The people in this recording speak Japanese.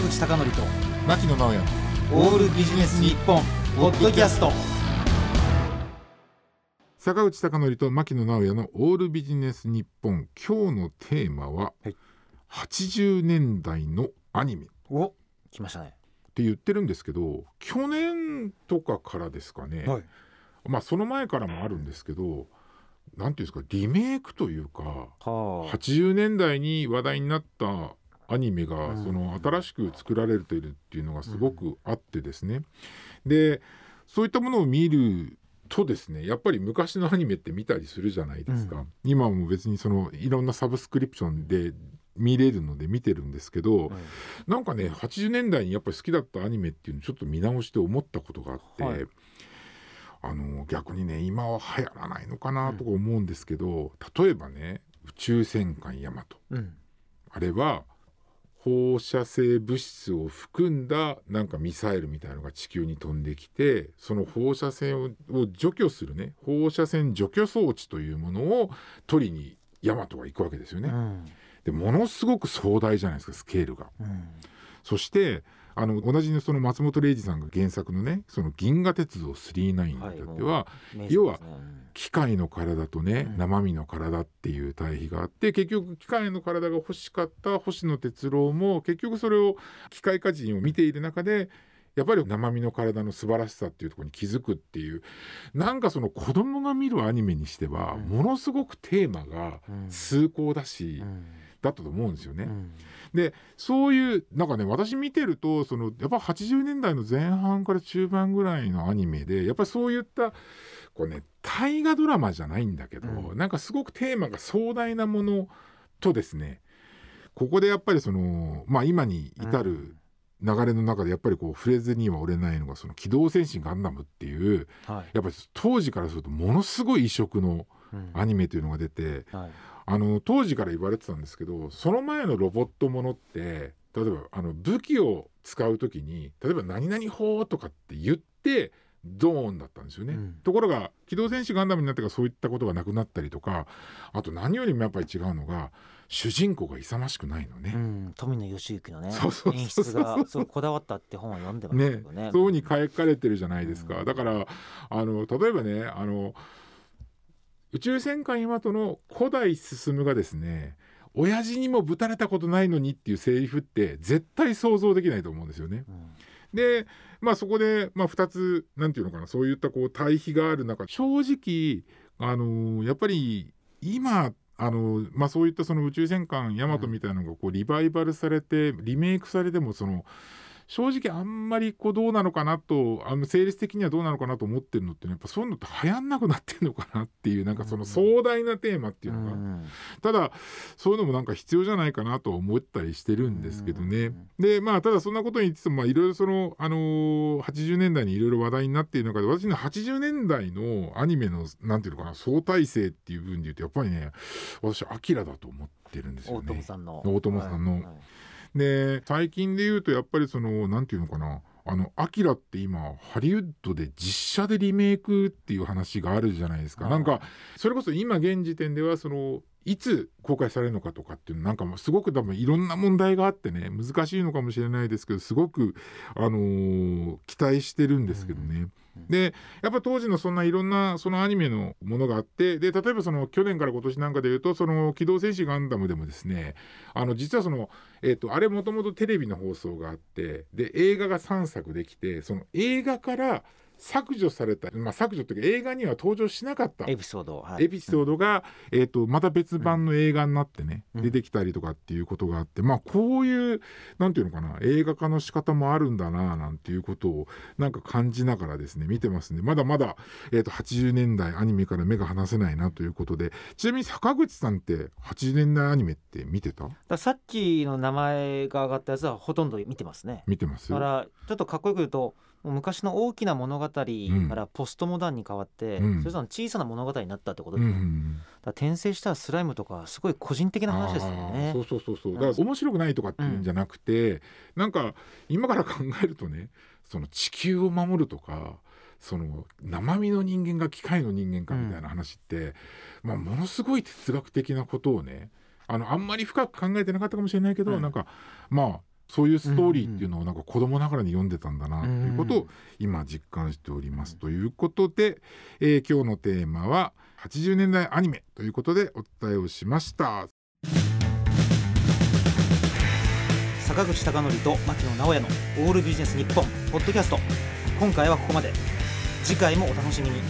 坂口孝則と牧野直哉。オールビジネス日本ポッドキャスト。坂口孝則と牧野直哉のオールビジネス日本。今日のテーマは、はい。80年代のアニメ。っお来ましたね。て言ってるんですけど去年とかからですかね、い。まあその前からもあるんですけどなんていうんですかリメイクというかはあ。80年代に話題になったアニメがうん。その新しく作られているっていうのがすごくあってですね。でそういったものを見るとですねやっぱり昔のアニメって見たりするじゃないですか、うん。今はもう別にそのいろんなサブスクリプションで見れるので見てるんですけど、なんかね80年代にやっぱり好きだったアニメっていうのをちょっと見直して思ったことがあって、はい。あの逆にね今は流行らないのかなとか思うんですけど、例えばね「宇宙戦艦ヤマト。うん」あれは放射性物質を含んだなんかミサイルみたいなのが地球に飛んできてその放射線をを除去するね放射線除去装置というものを取りにヤマトは行くわけですよね。うんでものすごく壮大じゃないですかスケールが。うんそしてあの同じその松本零士さんが原作のね「その銀河鉄道999」に至っては、名作要は機械の体とね、うん。生身の体っていう対比があって結局機械の体が欲しかった星野哲郎も結局それを機械化人を見ている中でやっぱり生身の体の素晴らしさっていうところに気づくっていうなんかその子供が見るアニメにしては、うん。ものすごくテーマがうん。崇高だし、うんだったと思うんですよね。うん。でそういうなんかね私見てるとそのやっぱ80年代の前半から中盤ぐらいのアニメでやっぱりそういったこうね大河ドラマじゃないんだけど、うん。なんかすごくテーマが壮大なものとですねここでやっぱりそのまあ今に至る流れの中でやっぱりこう触れずには折れないのがその「機動戦士ガンダム」っていうはい。やっぱり当時からするとものすごい異色のうん。アニメというのが出てはいあの当時から言われてたんですけどその前のロボットものって例えばあの武器を使う時に例えば「何々法」とかって言ってドーンだったんですよね。うん。ところが「機動戦士ガンダム」になってからそういったことがなくなったりとかあと何よりもやっぱり違うのが主人公が勇ましくないのね。うん。富野義行のね演出がそうこだわったって本は読んでましたけねどね。そういうふうに書かれてるじゃないですか、うん。だからあの例えばねあの宇宙戦艦ヤマトの古代進がですね親父にもぶたれたことないのにっていうセリフって絶対想像できないと思うんですよね。うんでまあそこで、まあ、2つなんていうのかなそういったこう対比がある中正直あのやっぱり今あの、まあ、そういったその宇宙戦艦ヤマトみたいなのがこうリバイバルされてリメイクされてもその正直あんまりこうどうなのかなとあの成立的にはどうなのかなと思ってるのってねやっぱそういうのって流行んなくなってんのかなっていうなんかその壮大なテーマっていうのが、うんただそういうのもなんか必要じゃないかなと思ったりしてるんですけどね。うんでまあただそんなことに言っててもまあいろいろその、あのー80年代にいろいろ話題になっている中で私の80年代のアニメのなんていうのかな相対性っていう部分で言うとやっぱりね私アキラだと思ってるんですよ大ね。友さんの。大友さんの。はいはいで最近で言うとやっぱりそのなんていうのかな。あのアキラって今ハリウッドで実写でリメイクっていう話があるじゃないですか、はい。なんかそれこそ今現時点ではそのいつ公開されるのかとかっていうのなんかもうすごく多分いろんな問題があってね難しいのかもしれないですけどすごく、あのー期待してるんですけどね。うんでやっぱ当時のそんないろんなそのアニメのものがあってで例えばその去年から今年なんかでいうとその「機動戦士ガンダム」でもですねあの実はその、えー、とあれもともとテレビの放送があってで映画が3作できてその映画から削除された、まあ、削除というか映画には登場しなかった。エピソードはい。エピソードが、えー、とまた別版の映画になってね、うん。出てきたりとかっていうことがあってまあこういうなんていうのかな映画化の仕方もあるんだななんていうことをなんか感じながらですね見てますんでまだまだ、えー、と80年代アニメから目が離せないなということでちなみに坂口さんって80年代アニメって見てた？ださっきの名前が上がったやつはほとんど見てますね。見てます？だからちょっとかっこよく言うと昔の大きな物語からポストモダンに変わって、うん。それぞれの小さな物語になったってことうんうですね、んだ転生したスライムとかすごい個人的な話ですよね。そうそうそうそう。だから面白くないとかっていうんじゃなくて、なんか今から考えるとねその地球を守るとかその生身の人間が機械の人間かみたいな話って、まあ、ものすごい哲学的なことをねあのあんまり深く考えてなかったかもしれないけど、うん。なんかまあそういうストーリーっていうのをなんか子供ながらに読んでたんだなということを今実感しております。ということで、えー、今日のテーマは80年代アニメということでお伝えをしました。坂口孝則と牧野直哉のオールビジネス日本ポッドキャスト今回はここまで次回もお楽しみに